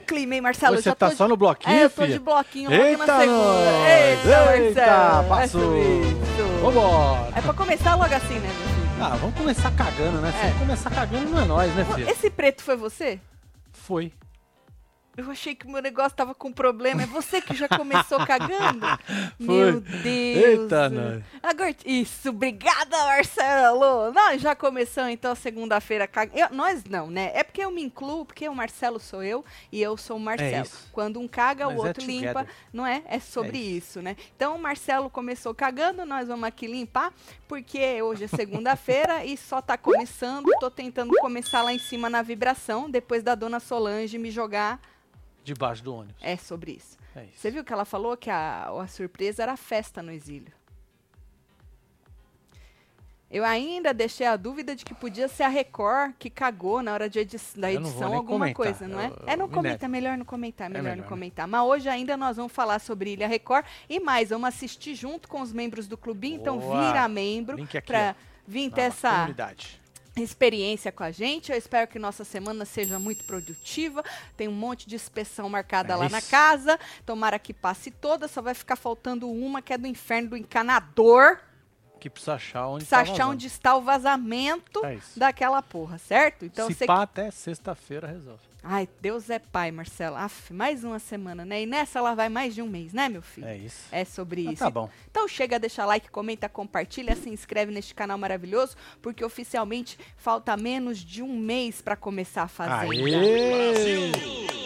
clima, hein, Marcelo? Hoje você tá tô só de... no bloquinho, É, eu tô de bloquinho logo Eita, na segunda. Eita, Eita, Marcelo. passou! É isso. Vambora! É pra começar logo assim, né, meu filho? Ah, vamos começar cagando, né? Se É. começar cagando, não é nós, né, filho? Esse preto foi você? Foi. Eu achei que meu negócio tava com problema. É você que já começou cagando? Meu Deus. Eita, nós. Agora, isso, obrigada, Marcelo. Nós já começamos, então, segunda-feira. cag- eu- Nós não, né? É porque eu me incluo, porque o Marcelo sou eu e eu sou o Marcelo. isso. Quando um caga, Mas o é outro limpa, together. não é? É sobre É isso. né? Então, o Marcelo começou cagando, nós vamos aqui limpar, porque hoje é segunda-feira e só tá começando. Tô tentando começar lá em cima na vibração, depois da dona Solange me jogar. Debaixo do ônibus. É sobre isso. É isso. Você viu que ela falou que a, a surpresa era a festa no exílio? Eu ainda deixei a dúvida de que podia ser a Record que cagou na hora de edi da Eu edição alguma comentar. coisa, não é? Eu- é, não eu me comenta, é melhor não comentar, é melhor, melhor, não comentar. Mas hoje ainda nós vamos falar sobre Ilha Record e mais, vamos assistir junto com os membros do clubinho, então vira membro pra vir ter essa comunidade. Experiência com a gente. Eu espero que nossa semana seja muito produtiva. Tem um monte de inspeção marcada É lá na isso. casa. Tomara que passe toda. Só vai ficar faltando uma, que é do inferno do encanador. Que precisa achar onde Precisa tá achar onde está o vazamento É daquela porra, certo? Então Se você. pá, até sexta-feira resolve. Ai, Deus é pai, Marcelo. Aff, mais uma semana, né? E nessa ela vai mais de um mês, né, meu filho? É isso. É sobre Ah, isso. tá bom. Então chega, deixa like, comenta, compartilha, se inscreve neste canal maravilhoso, porque oficialmente falta menos de um mês para começar a Fazenda. Aê!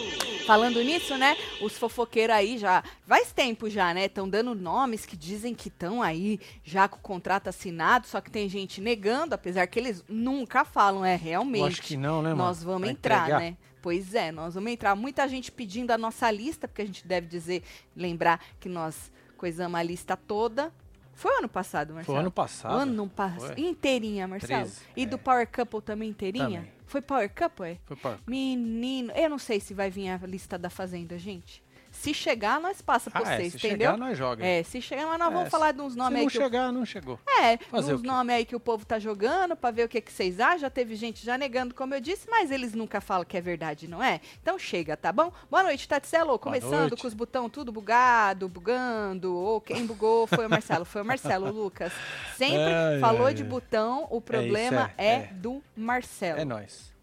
Falando nisso, né? Os fofoqueiros aí já faz tempo já, né? Estão dando nomes que dizem que estão aí já com o contrato assinado, só que tem gente negando, apesar que eles nunca falam, é realmente. Eu acho que não, né, mano? Nós vamos Vai entrar, entregar? né? Pois é, nós vamos entrar. Muita gente pedindo a nossa lista, porque a gente deve dizer, lembrar que nós coisamos a lista toda. Foi ano passado, Marcelo? Foi ano passado. Ano passado. Inteirinha, Marcelo. 13, E do é. Power Couple também inteirinha? Também. Foi Power Couple, é? Foi pra... Menino, eu não sei se vai vir a lista da Fazenda, gente. Se chegar, nós passa pra Ah, é, vocês, se entendeu? chegar, nós joga. É, se chegar, mas nós É, vamos se- falar de uns Se nomes não aí que o chegar, não chegou. é, Fazer uns nomes aí que o povo tá jogando pra ver o que, que vocês acham. Já teve gente já negando, como eu disse, mas eles nunca falam que é verdade, não é? Então chega, tá bom? Boa noite, Tatselo. Começando noite. com os botão tudo bugado, bugando. Ou quem bugou foi o Marcelo. Foi o Marcelo, Lucas. Sempre Ai, falou ai, de botão, o problema é, é, é. do Marcelo. É nóis.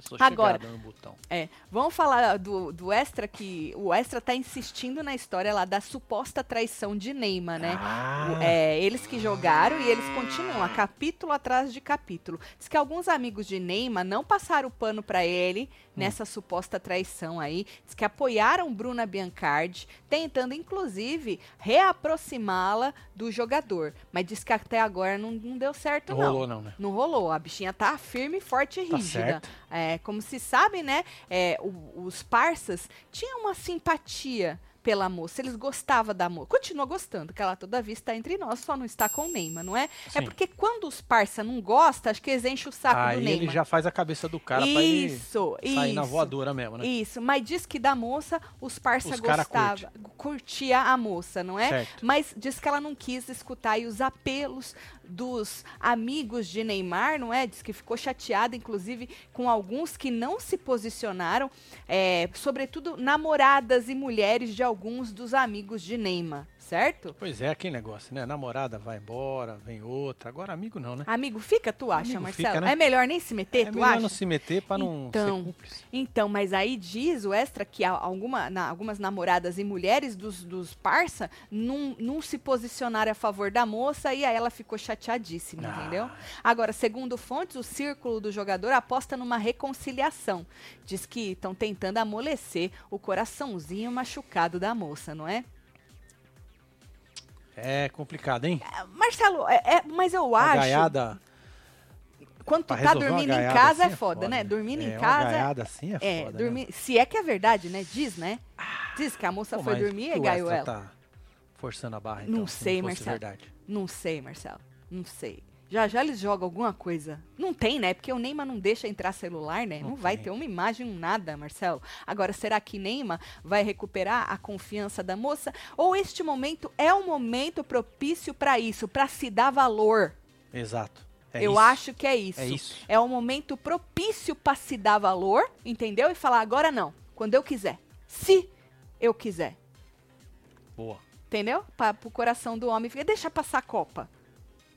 Eu sou Agora- no botão. É, vamos falar do, do Extra, que o Extra tá insistindo na história lá da suposta traição de Neymar, né? Ah, O- É, eles que jogaram e eles continuam, a capítulo atrás de capítulo. Diz que alguns amigos de Neymar não passaram o pano pra ele nessa suposta traição aí. Diz que apoiaram Bruna Biancardi, tentando inclusive reaproximá-la do jogador. Mas diz que até agora não, não deu certo, não não. rolou não, né? Não rolou. A bichinha tá firme, forte e Tá rígida. certo. É, como se sabe, né? é, o- os parças tinham uma simpatia pela moça. Eles gostavam da moça. Continua gostando, que ela todavia está entre nós, só não está com o Neymar, não é? É Sim. porque quando os parça não gostam, acho que eles enchem o saco do Aí Neymar. ele já faz a cabeça do cara pra ele isso, sair na isso. voadora mesmo, né? Isso, mas diz que da moça os parça Os cara gostavam, curtia a moça, não é? Certo. Mas diz que ela não quis escutar aí os apelos dos amigos de Neymar, não é? Diz que ficou chateada, inclusive, com alguns que não se posicionaram, é, sobretudo namoradas e mulheres de alguns dos amigos de Neymar, certo? Pois é, aquele negócio, né? Namorada vai embora, vem outra. Agora amigo não, né? Amigo, fica, tu acha, Amigo Marcelo? fica, né? É melhor nem se meter, é tu melhor acha? não se meter pra não Então, ser cúmplice. Então, mas aí diz o extra que alguma, na- algumas namoradas e mulheres dos, dos parça não, não se posicionaram a favor da moça e aí ela ficou chateadíssima, Ah. entendeu? Agora, segundo fontes, o círculo do jogador aposta numa reconciliação. Diz que estão tentando amolecer o coraçãozinho machucado da moça, não é? É complicado, hein? É, Marcelo, é, é- mas eu Uma acho. gaiada. Quando tu tá uma dormindo em casa assim é foda, né? Dormindo É, em uma casa. gaiada assim é É, foda, dormir. né? Se é que é verdade, né? Diz, né? Diz que a moça Pô, foi dormir e gaiou ela. tá forçando a barra, Não então, se sei, fosse Marcelo. verdade. Não sei, Marcelo. Não sei. Já já eles jogam alguma coisa. Não tem, né? Porque o Neymar não deixa entrar celular, né? Não, Não vai ter uma imagem, um nada, Marcelo. Agora, será que Neymar vai recuperar a confiança da moça? Ou este momento é um momento propício para isso, para se dar valor? Exato. É Eu isso. acho que é isso. É isso. É um momento propício para se dar valor, entendeu? E falar agora não, quando eu quiser. Se eu quiser. Boa. Entendeu? Para o coração do homem. Deixa passar a Copa.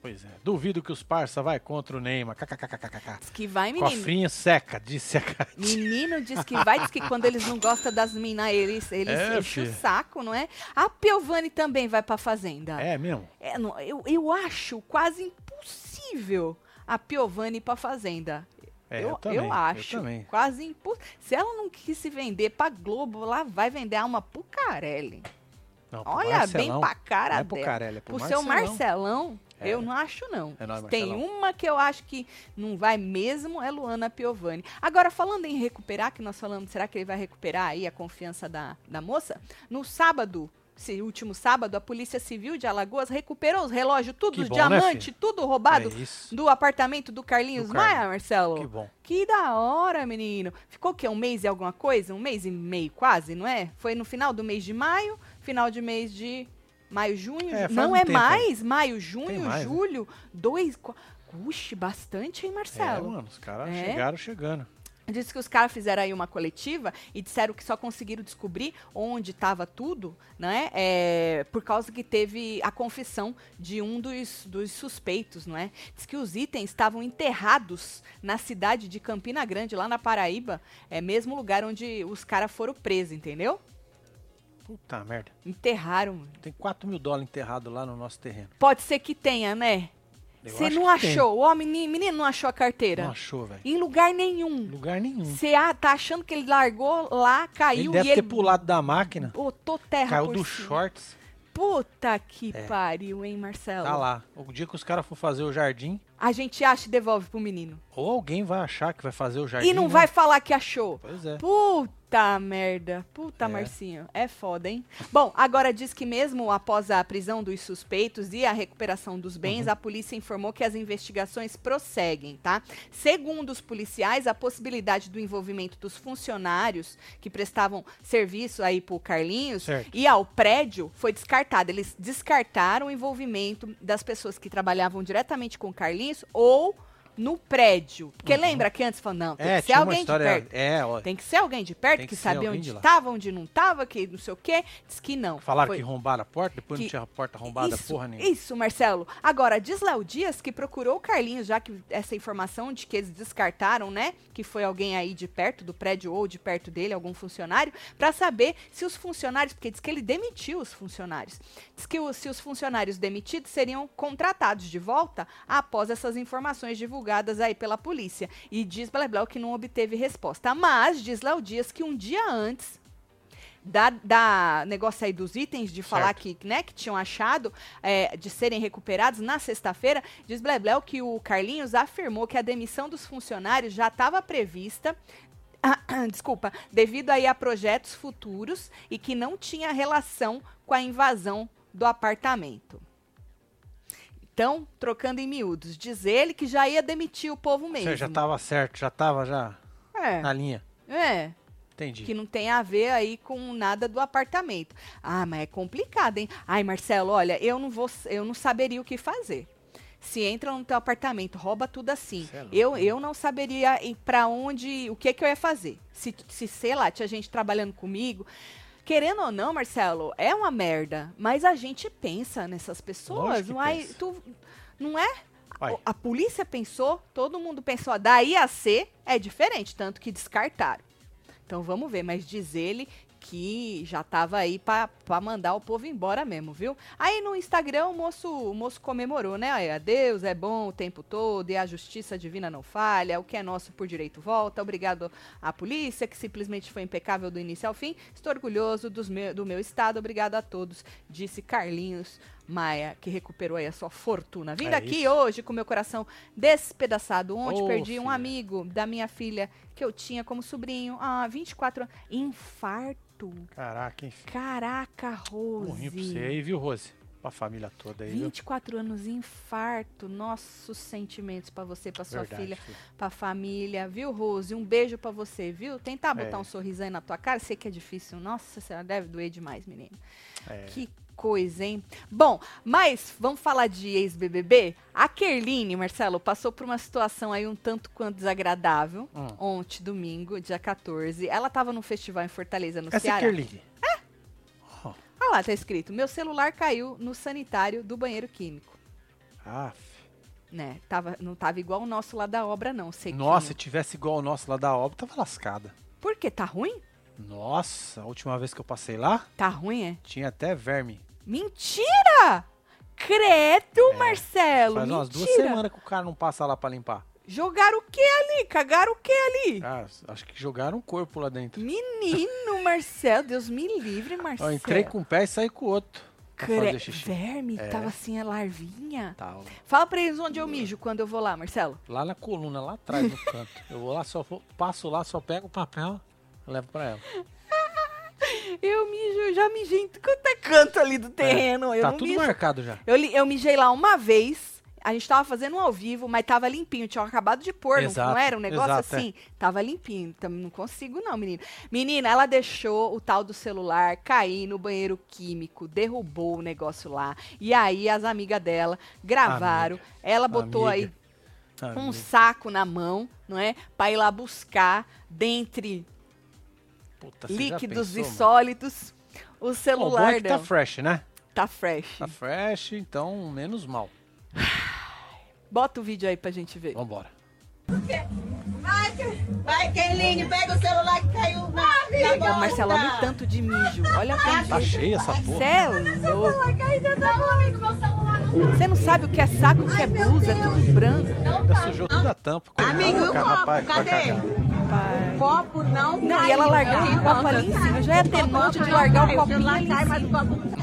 Pois é. Duvido que os parça vai contra o Neymar. KKKKK. Diz que vai, menino. Cofrinho seca, disse a Cátia. Menino diz que vai, diz que quando eles não gostam das minas, eles, eles é, enchem o saco, não é? A Piovani também vai pra fazenda. É mesmo? É, não, eu, eu acho quase impossível a Piovani ir pra fazenda. É, eu, eu, também, eu acho. Eu quase impossível. Se ela não quis se vender pra Globo, lá vai vender alma pro Carelli. Não, Olha, Marcelão, bem pra cara não é pro dela. Carelli, é pro, pro Marcelão. seu Marcelão, é. Eu não acho, não. É nóis, Tem uma que eu acho que não vai mesmo, é Luana Piovani. Agora, falando em recuperar, que nós falamos, será que ele vai recuperar aí a confiança da, da moça? No sábado, esse último sábado, a Polícia Civil de Alagoas recuperou os relógios, tudo, os diamantes, né, tudo roubado é do apartamento do Carlinhos do Maia, Marcelo. Que bom. Que da hora, menino. Ficou o quê? Um mês e alguma coisa? Um mês e meio quase, não é? Foi no final do mês de maio, final de mês de Maio, junho. É, não um é tempo. mais. Maio, junho, mais, né? julho. Né? Dois. Puxa, bastante, hein, Marcelo? É, mano, os caras é. chegaram chegando. Disse que os caras fizeram aí uma coletiva e disseram que só conseguiram descobrir onde estava tudo, né? É, por causa que teve a confissão de um dos, dos suspeitos, não é? Diz que os itens estavam enterrados na cidade de Campina Grande, lá na Paraíba, é mesmo lugar onde os caras foram presos, entendeu? Puta merda. Enterraram. Tem 4 mil dólares enterrado lá no nosso terreno. Pode ser que tenha, né? Você não achou? O menino, menino não achou a carteira? Não achou, velho. Em lugar nenhum. Lugar nenhum. Você tá achando que ele largou lá, caiu ele deve e ter pulado da máquina. Botou terra Caiu dos cima. shorts. Puta que é. pariu, hein, Marcelo? Tá lá. O dia que os caras for fazer o jardim. A gente acha e devolve pro menino. Ou alguém vai achar que vai fazer o jardim. E não né? vai falar que achou. Pois é. Puta merda. Puta, é. Marcinho. É foda, hein? Bom, agora diz que mesmo após a prisão dos suspeitos e a recuperação dos bens, uhum. a polícia informou que as investigações prosseguem, tá? Segundo os policiais, a possibilidade do envolvimento dos funcionários que prestavam serviço aí pro Carlinhos certo. e ao prédio foi descartada. Eles descartaram o envolvimento das pessoas que trabalhavam diretamente com o Carlinhos ou no prédio. Porque uhum. lembra que antes falou, não, tem é, que ser alguém história, de perto. É, ó, tem que ser alguém de perto que, que sabia onde estava, onde não estava, que não sei o quê. Diz que não. Falaram Foi... que arrombaram a porta, depois que... não tinha a porta arrombada, isso, porra nenhuma. Isso, Marcelo. Agora, diz Léo Dias que procurou o Carlinhos, já que essa informação de que eles descartaram, né? Que foi alguém aí de perto do prédio ou de perto dele, algum funcionário, para saber se os funcionários, porque diz que ele demitiu os funcionários. Diz que se os funcionários demitidos seriam contratados de volta após essas informações divulgadas aí pela polícia. E diz Blebleu que não obteve resposta. Mas diz Léo Dias que um dia antes da, da, negócio aí dos itens, de falar que, né, que tinham achado, é, de serem recuperados na sexta-feira, diz Blebleu que o Carlinhos afirmou que a demissão dos funcionários já estava prevista. desculpa, devido aí a projetos futuros e que não tinha relação com a invasão do apartamento. Então, trocando em miúdos, diz ele que já ia demitir o povo mesmo. Você já estava certo, já estava já é. na linha. É. Entendi. Que não tem a ver aí com nada do apartamento. Ah, mas é complicado, hein? Ai, Marcelo, olha, eu não vou, eu não saberia o que fazer. Se entra no teu apartamento, rouba tudo assim. É eu, eu não saberia para onde, o que que eu ia fazer. Se, se sei lá, tinha gente trabalhando comigo, Querendo ou não, Marcelo, é uma merda. Mas a gente pensa nessas pessoas. Não, é, tu, não é? A polícia pensou, todo mundo pensou. Daí a ser é diferente, tanto que descartaram. Então vamos ver, mas diz ele que já tava aí para mandar o povo embora mesmo, viu? Aí no Instagram o moço, o moço comemorou, né? Aí, Deus é bom o tempo todo e a justiça divina não falha, o que é nosso por direito volta. Obrigado à polícia, que simplesmente foi impecável do início ao fim. Estou orgulhoso dos meu, do meu estado. Obrigado a todos, disse Carlinhos Maia, que recuperou aí a sua fortuna. Vindo é aqui isso. hoje com meu coração despedaçado. Ontem oh, perdi filha. um amigo da minha filha que eu tinha como sobrinho. Ah, 24 anos. Infarto. Caraca, enfim. Caraca, Rose. Morri pra você aí, viu, Rose? Pra família toda aí. 24 viu? anos, infarto. Nossos sentimentos para você, para sua Verdade, filha, filho. pra família. Viu, Rose? Um beijo para você, viu? Tentar botar é. um sorriso aí na tua cara. Sei que é difícil. Nossa senhora, deve doer demais, menino. É. Que coisa, hein? Bom, mas vamos falar de ex-BBB? A Kerline, Marcelo, passou por uma situação aí um tanto quanto desagradável hum. ontem, domingo, dia 14. Ela estava no festival em Fortaleza, no Essa Ceará. É Kerline. Olha lá, tá escrito: meu celular caiu no sanitário do banheiro químico. Aff. Né, tava, não tava igual o nosso lá da obra, não. Sequinho. Nossa, se tivesse igual o nosso lá da obra, tava lascada. Por quê? Tá ruim? Nossa, a última vez que eu passei lá. Tá ruim, é? Tinha até verme. Mentira! Credo, é, Marcelo! Faz mentira. umas duas semanas que o cara não passa lá pra limpar. Jogaram o que ali? Cagaram o que ali? Ah, acho que jogaram um corpo lá dentro. Menino, Marcelo, Deus me livre, Marcelo. Eu entrei com um pé e saí com o outro. Cre... Verme? É. Tava assim a larvinha? Tava. Fala pra eles onde eu mijo quando eu vou lá, Marcelo. Lá na coluna, lá atrás no canto. eu vou lá, só vou, passo lá, só pego o papel, levo pra ela. Eu mijo, eu já mijei em tudo é canto ali do é, terreno. É, tá tudo mijo. marcado já. Eu, eu mijei lá uma vez a gente tava fazendo um ao vivo, mas tava limpinho. Tinha acabado de pôr, não, não, era um negócio exato, assim? É. Tava limpinho. Então, não consigo, não, menina. Menina, ela deixou o tal do celular cair no banheiro químico, derrubou o negócio lá. E aí as amigas dela gravaram. Amiga. Ela botou Amiga. aí um saco na mão, não é? Pra ir lá buscar dentre Puta, líquidos pensou, e sólidos o celular oh, é dela. Tá fresh, né? Tá fresh. Tá fresh, então menos mal. Bota o vídeo aí pra gente ver. Vambora. Vai, vai, Keline, pega o celular que caiu na, na Marcelo, olha o tanto de mijo. Olha o tanto Tá cheia essa porra. Céu, Você não sabe o que é saco, o que é blusa, é tudo branco. Ainda sujou toda a tampa. Amigo, o copo, rapaz, cadê? Copo não Não, e ela largou o copo ali em cima. Já ia ter monte de largar o copinho ali em cima.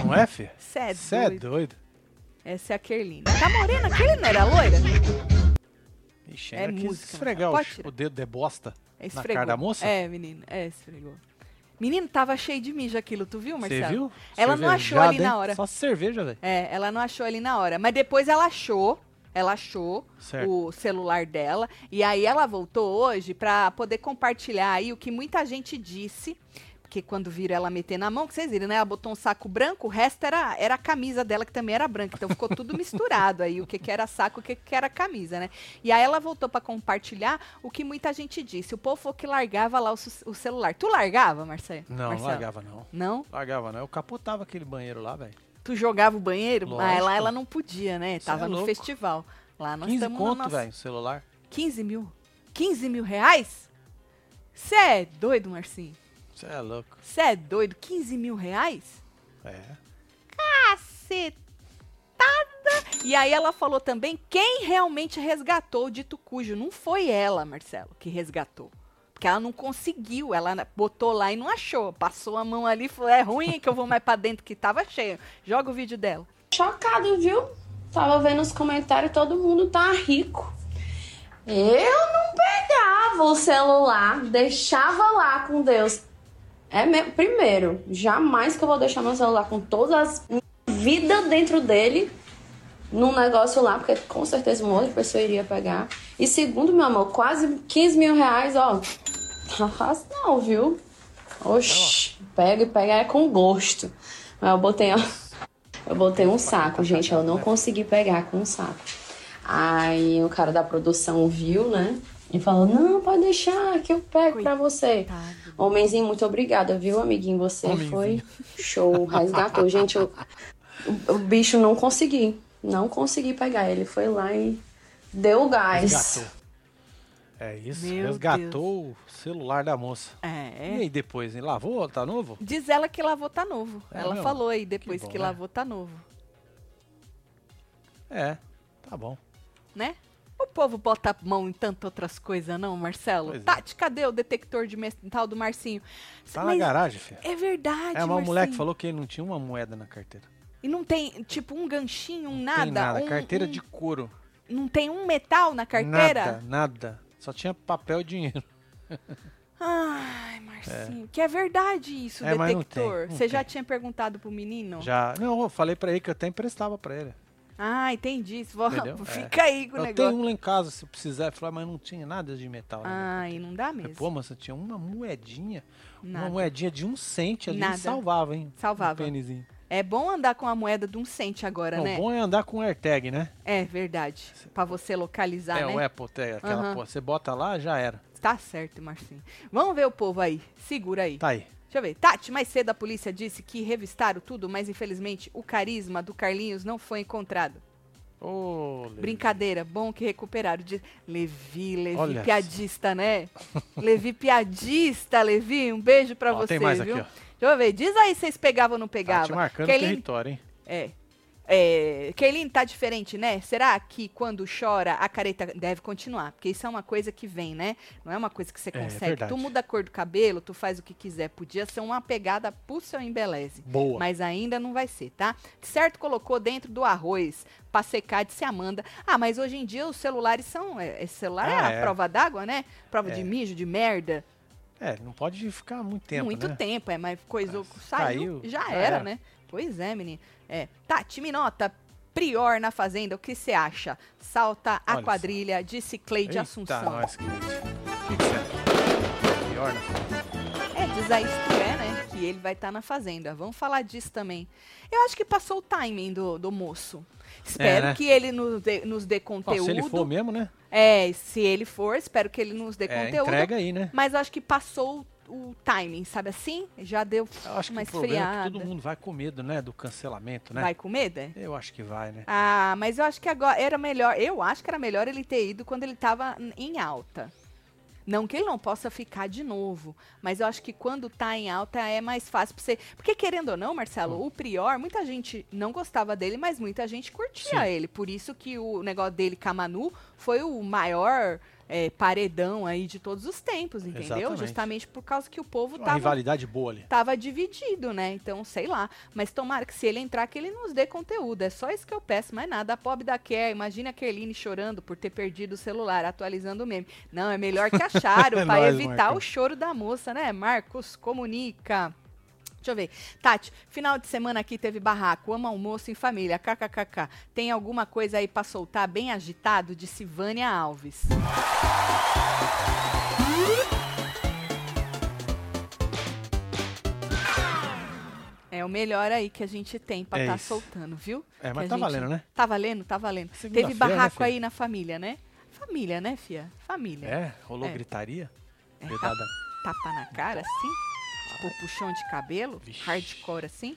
Não é, filho? Cê é doido. Essa é a Kerline. Tá morena? Aquele não era loira? Ixi, é música. esfregar o, o, dedo de bosta é na cara da moça? É, menino. É, esfregou. Menino, tava cheio de mijo aquilo, tu viu, Marcelo? Você viu? Ela não achou ali na hora. Só cerveja, velho. É, ela não achou ali na hora. Mas depois ela achou, ela achou certo. o celular dela. E aí ela voltou hoje pra poder compartilhar aí o que muita gente disse porque quando viram ela meter na mão, que vocês viram, né? Ela botou um saco branco, o resto era, era a camisa dela, que também era branca. Então ficou tudo misturado aí, o que, que era saco, o que, que era camisa, né? E aí ela voltou para compartilhar o que muita gente disse. O povo falou que largava lá o, o celular. Tu largava, Marcelo? Não, Marcelo? largava não. Não? Largava não. Eu capotava aquele banheiro lá, velho. Tu jogava o banheiro? Lógico. Ah, lá ela não podia, né? Tava é no festival. Lá nós 15 conto, nossa... velho, celular. 15 mil? 15 mil reais? Você é doido, Marcinho? Você é louco. Você é doido? 15 mil reais? É. Cacetada! E aí ela falou também quem realmente resgatou o dito cujo. Não foi ela, Marcelo, que resgatou. Porque ela não conseguiu, ela botou lá e não achou. Passou a mão ali e falou: é ruim que eu vou mais pra dentro que tava cheio. Joga o vídeo dela. Chocado, viu? Tava vendo os comentários, todo mundo tá rico. Eu não pegava o celular, deixava lá com Deus. É mesmo. Primeiro, jamais que eu vou deixar meu celular com todas as vida dentro dele num negócio lá, porque com certeza uma outra pessoa iria pegar. E segundo, meu amor, quase 15 mil reais, ó. Tá fácil não, viu? Oxi, pega e pega é com gosto. Mas eu botei, ó, eu botei um saco, gente. Eu não consegui pegar com um saco. Aí o cara da produção viu, né? E falou: Não, pode deixar que eu pego pra você. Homenzinho, muito obrigada, viu, amiguinho? Você Homenzinho. foi show, resgatou. Gente, eu, o, bicho não consegui. Não consegui pegar. Ele foi lá e deu gás. Resgatou. É isso, Meu resgatou Deus. o celular da moça. É. E aí depois, hein? lavou? Tá novo? Diz ela que lavou, tá novo. É ela falou aí depois que, bom, que né? lavou, tá novo. É, tá bom. Né? O povo bota a mão em tantas outras coisas, não, Marcelo? Pois é. Tati, é. cadê o detector de metal do Marcinho? Tá Mas na garagem, filho. É verdade, É, uma mulher que falou que não tinha uma moeda na carteira. E não tem, tipo, um ganchinho, um nada? Tem nada, um, carteira um... de couro. Não tem um metal na carteira? Nada, nada. Só tinha papel e dinheiro. Ai, Marcinho, que é verdade isso, É, mas não tem, detector. não Você já tem. tinha perguntado pro menino? Já. Não, eu falei pra ele que eu até emprestava pra ele. Ah, entendi. Vó, Entendeu? Fica aí com o Eu negócio. tenho um lá em casa, se precisar. Eu falei, mas não tinha nada de metal. né? Ah, e não dá Eu mesmo. Pô, mas você tinha uma moedinha. Nada. Uma moedinha de um cente ali Nada. salvava, hein? Salvava. Um pênisinho. É bom andar com a moeda de um cente agora, Não, né? bom é andar com AirTag, né? É verdade. Pra você localizar, é, né? o Apple Tag, aquela Aham. porra. Você bota lá, já era. Tá certo, Marcinho. Vamos ver o povo aí. Segura aí. Tá aí. Deixa eu ver. Tati, mais cedo a polícia disse que revistaram tudo, mas infelizmente o carisma do Carlinhos não foi encontrado. Levi. Brincadeira, bom que recuperaram. Diz- Levi, Levi, Olha piadista, né? Levi, piadista, Levi. Um beijo pra Ó, você, tem mais viu? aqui, ó. Deixa eu ver. Diz aí se vocês pegavam ou não Tá pegavam. te marcando Kelly- território, hein? É. É, Keilin, tá diferente, né? Será que quando chora a careta deve continuar? Porque isso é uma coisa que vem, né? Não é uma coisa que você É, consegue. verdade. tu muda a cor do cabelo, tu faz o que quiser. Podia ser uma pegada pro seu embeleze. Boa. Mas ainda não vai ser, tá? Certo, colocou dentro do arroz pra secar, disse Amanda. Ah, mas hoje em dia os celulares são. É, esse celular é Ah, a é. prova d'água, né? Prova É. de mijo, de merda. É, não pode ficar muito tempo, Muito né? tempo, é, mas coisou, Ah, saiu, caiu, já já era, era. né? Pois é, menino. É. Tati Minota, Prior na Fazenda, o que você acha? Salta a Olha só. quadrilha, disse Cleide Eita, Assunção. nós, que... Pior, né? É, diz a é, né? Que ele vai estar na Fazenda. Vamos falar disso também. Eu acho que passou o timing do, do moço. Espero né? que ele nos dê, nos dê conteúdo. se ele for mesmo, né? É, se ele for, espero que ele nos dê É, conteúdo. entrega aí, né? Mas acho que passou o timing, sabe assim? Já deu Eu acho que uma o problema é esfriada. que todo mundo vai com medo, né? Do cancelamento, né? Vai com medo, é? Eu acho que vai, né? Ah, mas eu acho que agora era melhor. Eu acho que era melhor ele ter ido quando ele tava em alta. Não que ele não possa ficar de novo, mas eu acho que quando tá em alta é mais fácil pra você. Porque querendo ou não, Marcelo, o Prior, muita gente não gostava dele, mas muita gente curtia Sim. ele. Por isso que o negócio dele com a Manu foi o maior é, paredão aí de todos os tempos, entendeu? Exatamente. Justamente por causa que o povo Uma tava rivalidade boa ali. tava dividido, né? Então, sei lá. Mas tomara que se ele entrar, que ele nos dê conteúdo. É só isso que eu peço, mais nada. A pobre da Kerr, imagina a Kerline chorando por ter perdido o celular, atualizando o meme. Não, é melhor que acharam, É pra nóis, evitar Marcos. o choro da moça, né? Marcos, comunica. Deixa eu ver. Tati, final de semana aqui teve barraco, ama almoço em família, kkkk. Tem alguma coisa aí pra soltar bem agitado? De Silvânia Alves. É o melhor aí que a gente tem pra É estar isso. soltando, viu? É, Que mas a tá gente- valendo, né? Tá valendo, tá valendo. Segunda-feira, Teve né, barraco filha? aí na família, né? Família, né, fia? Família. É, rolou É. gritaria. É, Dedada. Tapa na cara, assim? Tipo, puxão de cabelo? Vixe. Hardcore, assim?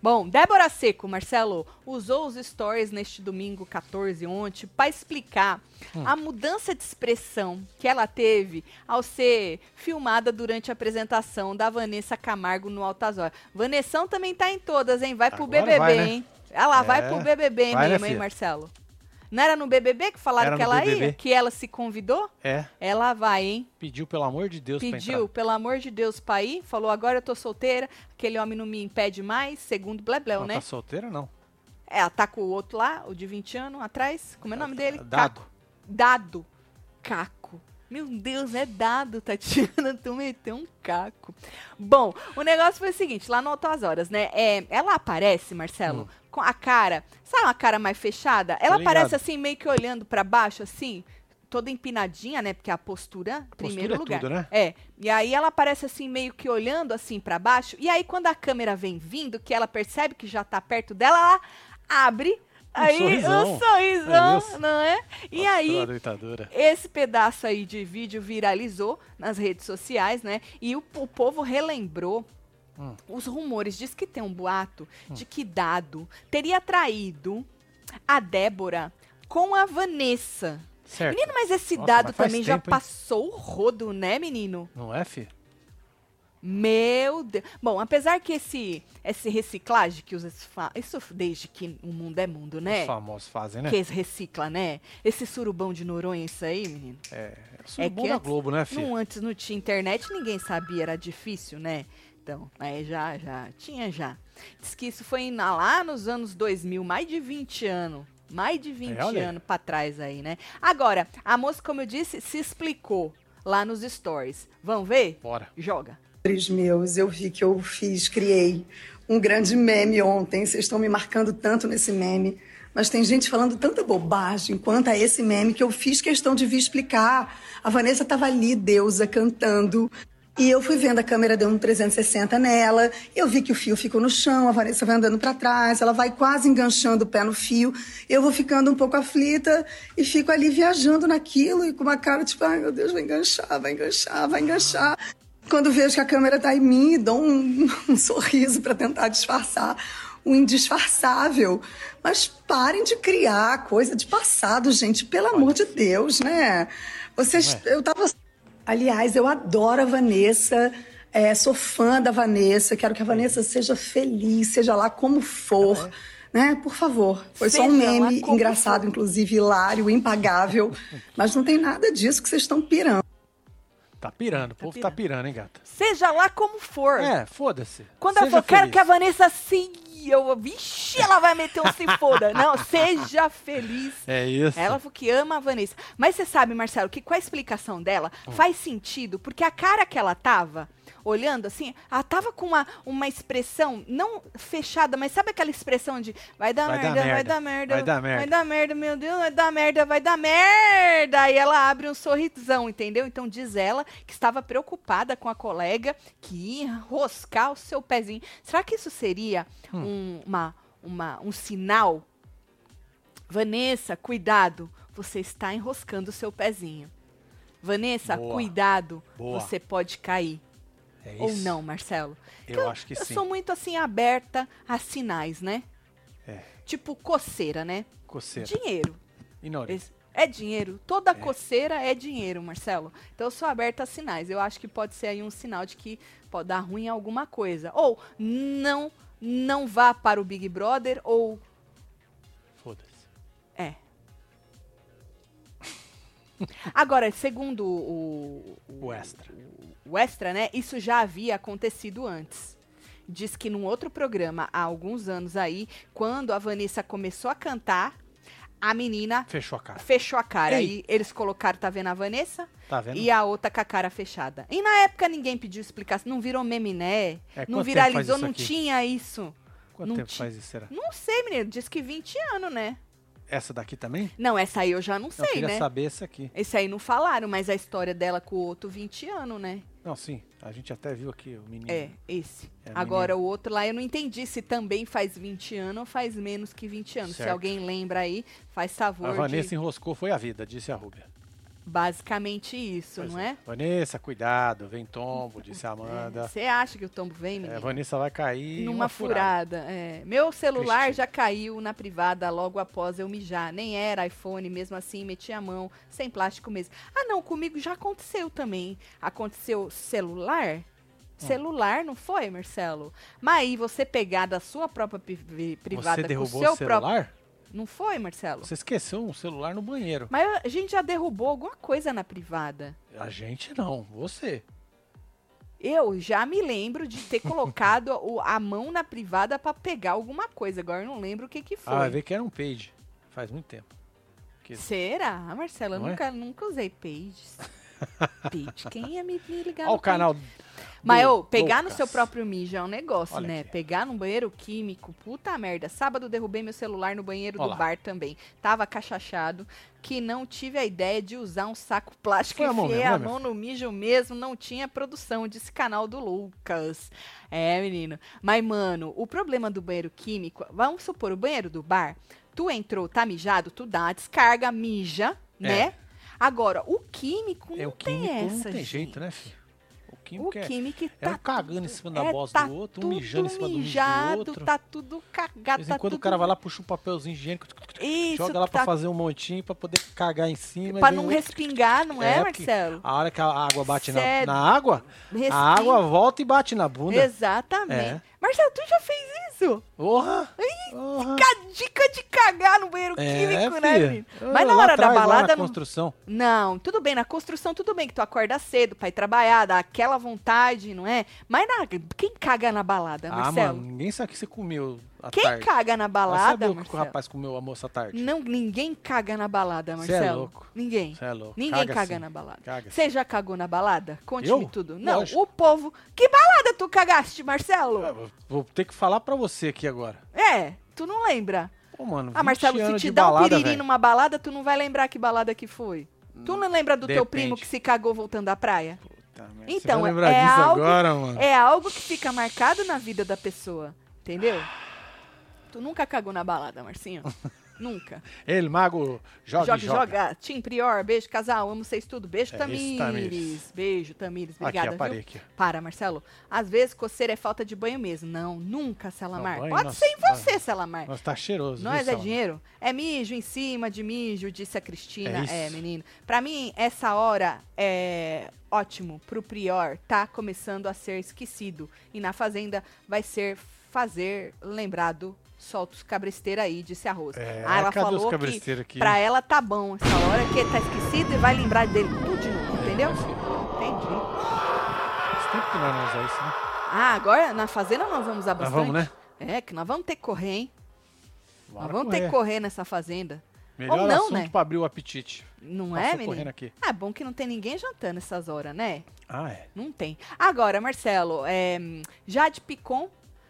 Bom, Débora Seco, Marcelo, usou os stories neste domingo 14, ontem, para explicar Hum. a mudança de expressão que ela teve ao ser filmada durante a apresentação da Vanessa Camargo no Altas Horas. Vanessão também tá em todas, hein? Vai pro Agora BBB, vai, né? hein? Ela vai É. pro BBB Vai, né, mesmo, hein, filha? Marcelo? Não era no BBB que falaram Era que ela ia? Que ela se convidou? É, Ela vai, hein? pediu pelo amor de Deus pra Pediu, pelo amor de Deus, pra ir. Falou, agora eu tô solteira, aquele homem não me impede mais, segundo Blebleu, Não né? tá solteira, não. É, ela tá com o outro lá, o de 20 anos atrás. Como é o nome dele? Dado. Caco. Dado. Caco. Meu Deus, é dado, Tatiana. Tu meteu um caco. Bom, o negócio foi o seguinte, lá no Altas Horas, né? É, ela aparece, Marcelo, Hum. Com a cara. Sabe uma cara mais fechada? Ela ligado. aparece assim, meio que olhando pra baixo, assim, toda empinadinha, né? Porque a postura, primeiro é lugar. tudo, né? É. E aí ela aparece assim, meio que olhando assim pra baixo. E aí, quando a câmera vem vindo, que ela percebe que já tá perto dela, ela abre. Um aí, sorrisão. um sorrisão, É não é? E Nossa, aí, esse pedaço aí de vídeo viralizou nas redes sociais, né? E o, o povo relembrou Hum. os rumores. Diz que tem um boato de que Dado teria traído a Débora com a Vanessa. Certo. Menino, mas esse Nossa, dado mas também já tempo, hein? passou o rodo, né, menino? Não é, fi? Meu Deus. Bom, apesar que esse, esse reciclagem que os fa- isso desde que o mundo é mundo, né? Os famosos fazem, né? Que eles recicla, né? Esse surubão de Noronha, isso aí, menino. É, é bom que da antes- Globo, né, fi? Não, antes não tinha internet, ninguém sabia, era difícil, né? Então, aí já, já, tinha já. Diz que isso foi na- lá nos anos 2000, mais de 20 anos. Mais de 20 É, anos pra trás aí, né? Agora, a moça, como eu disse, se explicou lá nos stories. Vamos ver? Bora. Joga. meus, eu vi que eu fiz, criei um grande meme ontem. Vocês estão me marcando tanto nesse meme. Mas tem gente falando tanta bobagem quanto a esse meme que eu fiz questão de vir explicar. A Vanessa estava ali, deusa, cantando. E eu fui vendo a câmera deu um 360 nela. Eu vi que o fio ficou no chão, a Vanessa vai andando para trás, ela vai quase enganchando o pé no fio. Eu vou ficando um pouco aflita e fico ali viajando naquilo e com uma cara tipo, ai meu Deus, vai enganchar, vai enganchar, vai enganchar. Quando vejo que a câmera tá em mim, dou um, um sorriso para tentar disfarçar o indisfarçável. Mas parem de criar coisa de passado, gente, pelo amor de Deus, né? Vocês, eu tava. Aliás, eu adoro a Vanessa. é, sou fã da Vanessa, quero que a Vanessa seja feliz, seja lá como for. Né? Por favor. Foi só um Seja meme engraçado, for. inclusive hilário, impagável. Mas não tem nada disso que vocês estão pirando. Tá pirando, o povo tá pirando, hein, gata? Seja lá como for. É, foda-se. Quando Seja falou, quero que a Vanessa se. Eu, vixe, ela vai meter um se foda. Não, seja feliz. É isso. Ela falou que ama a Vanessa. Mas você sabe, Marcelo, que com a explicação dela Hum. faz sentido, porque a cara que ela tava olhando assim, ela tava com uma, uma expressão não fechada, mas sabe aquela expressão de vai dar, Vai dar merda, vai merda, dar merda, vai dar merda. vai dar merda, meu Deus, vai dar merda, vai dar merda. E ela abre um sorrisão, entendeu? Então diz ela que estava preocupada com a colega que ia enroscar o seu pezinho. Será que isso seria Hum. um, uma, uma, um sinal Vanessa, cuidado, você está enroscando o seu pezinho. Vanessa, Boa. cuidado, Boa. você pode cair. É Ou isso. não, Marcelo? Eu acho que eu sim. sou muito assim aberta a sinais, né? É. Tipo coceira, né? Coceira. Dinheiro. Esse- É dinheiro. Toda coceira é dinheiro, Marcelo. Então eu sou aberta a sinais. Eu acho que pode ser aí um sinal de que pode dar ruim alguma coisa. Ou não, não vá para o Big Brother, ou Foda-se. É. Agora, segundo o, o, O extra. o extra, né? Isso já havia acontecido antes. Diz que num outro programa, há alguns anos aí, quando a Vanessa começou a cantar, a menina Fechou a cara. fechou a cara. Ei. E eles colocaram, tá vendo a Vanessa? Tá vendo? E a outra com a cara fechada. E na época ninguém pediu explicação. Não virou meme, né? É, não viralizou, não aqui? tinha isso. Quanto não tempo ti- faz isso, será? Não sei, menino. Diz que 20 anos, né? Essa daqui também? Não, essa aí eu já não eu sei, queria né? saber essa aqui. Esse aí não falaram, mas a história dela com o outro 20 anos, né? Não, sim. A gente até viu aqui o menino. É, esse. É, Agora o outro lá eu não entendi se também faz 20 anos ou faz menos que 20 anos. Se Certo. alguém lembra aí, faz favor A Vanessa de... enroscou foi a vida, disse a Rúbia. Basicamente isso, Pois não é? Vanessa, cuidado, vem tombo, disse a Amanda. Você acha que o tombo vem, É, menino? a Vanessa vai cair Numa uma furada. é. Meu celular Triste. já caiu na privada logo após eu mijar. Nem era iPhone, mesmo assim, meti a mão, sem plástico mesmo. Ah, não, comigo já aconteceu também. Aconteceu celular? Celular, não foi, Marcelo? Mas aí você pegar da sua própria pri- privada Você derrubou seu o celular? próprio. Não foi, Marcelo? Você esqueceu um celular no banheiro. Mas a gente já derrubou alguma coisa na privada. A gente não, você. Eu já me lembro de ter colocado a mão na privada pra pegar alguma coisa. Agora eu não lembro o que que foi. Ah, vai ver que era um page. Faz muito tempo. Que- Será, Marcela? Eu Não é? nunca, nunca usei pages. Page, quem ia me, me ligar Olha o canal. Mas, ô, pegar no seu próprio mijo é um negócio, Olha né? Pegar num banheiro químico, puta merda. Sábado derrubei meu celular no banheiro Olha do bar também. Tava cachachado, que não tive a ideia de usar um saco plástico e a enfiei a né, mão no mijo mesmo. Não tinha produção, desse canal do Lucas. É, menino. Mas, mano, o problema do banheiro químico, vamos supor, o banheiro do bar, tu entrou, tá mijado, tu dá uma descarga, mija, né? Agora, o químico não É o tem químico, essa, não tem gente. jeito, né, filho? O O químico é, químico é tá um cagando em cima da é, bosta tá do outro, um mijando em cima do mijo do mijado, outro. Tá tudo cagado. De vez tá em quando o tudo- cara vai lá, puxa um papelzinho higiênico, Isso, joga lá pra tá- fazer um montinho pra poder cagar em cima. Pra não outro- respingar, não é, É, Marcelo? A hora que a água bate na, na água, Respinga. a água volta e bate na bunda. Exatamente. É. Marcelo, tu já fez isso? Porra! Porra! Cadê dica de cagar no banheiro É, químico, né, filha. menino? Mas na hora da atrás, balada na não- construção. Não, tudo bem, na construção tudo bem, que tu acorda cedo pra ir trabalhar, dá aquela vontade, não é? Mas na- quem caga na balada, Ah, Marcelo? mano, ninguém sabe o que você comeu à quem tarde. caga na balada, saber o que o Marcelo? rapaz comeu almoço à tarde. Não, ninguém caga na balada, Cê é Marcelo. louco. Ninguém. Você é louco. Ninguém Caga sim. na balada. Caga Você já cagou na balada? Conte-me Eu? tudo. Não, Lógico. o povo. Que balada tu cagaste, Marcelo? Eu Vou ter que falar pra você aqui agora. É, tu não lembra. Pô, mano, Ah, Marcelo, 20 se anos te de dá um balada, piriri velho. numa balada, tu não vai lembrar que balada que foi. Tu não lembra do teu Depende. primo que se cagou voltando da praia? Puta merda, Então, você vai lembrar é disso algo- agora, mano. É algo que fica marcado na vida da pessoa, entendeu? Tu nunca cagou na balada, Marcinho? nunca. Ele, mago, joga, joga, joga. joga. Tim Prior, beijo, casal, amo vocês tudo. Beijo, É isso, Tamires. Tamires. Beijo, Tamires. Aqui, Obrigada, parei viu? aqui. Para, Marcelo. Às vezes, coceira é falta de banho mesmo. Não, nunca, Selamar. Não, Pode nossa, ser em banho. você, Selamar. Nossa, tá cheiroso. Nós viu, é dinheiro? É mijo em cima de mijo, disse a Cristina. É É, menino. Pra mim, essa hora é ótimo pro Prior. Tá começando a ser esquecido. E na Fazenda vai ser fazer lembrado. Solta os cabresteiros aí, disse a Rosa. É, ah, ela falou que aqui? pra ela tá bom essa hora, que tá esquecido e vai lembrar dele tudo de novo, entendeu? É, filho. Entendi. Faz tempo que nós não usamos isso, né? Ah, agora na Fazenda nós vamos usar Nós bastante. vamos, né? É, que nós vamos ter que correr, hein? Bora nós vamos ter que correr nessa Fazenda. Melhor Ou não, assunto né? pra abrir o apetite. Não Passou é, menino? aqui. Ah, bom que não tem ninguém jantando essas horas, né? Ah, é. Não tem. Agora, Marcelo, é, Jade Picon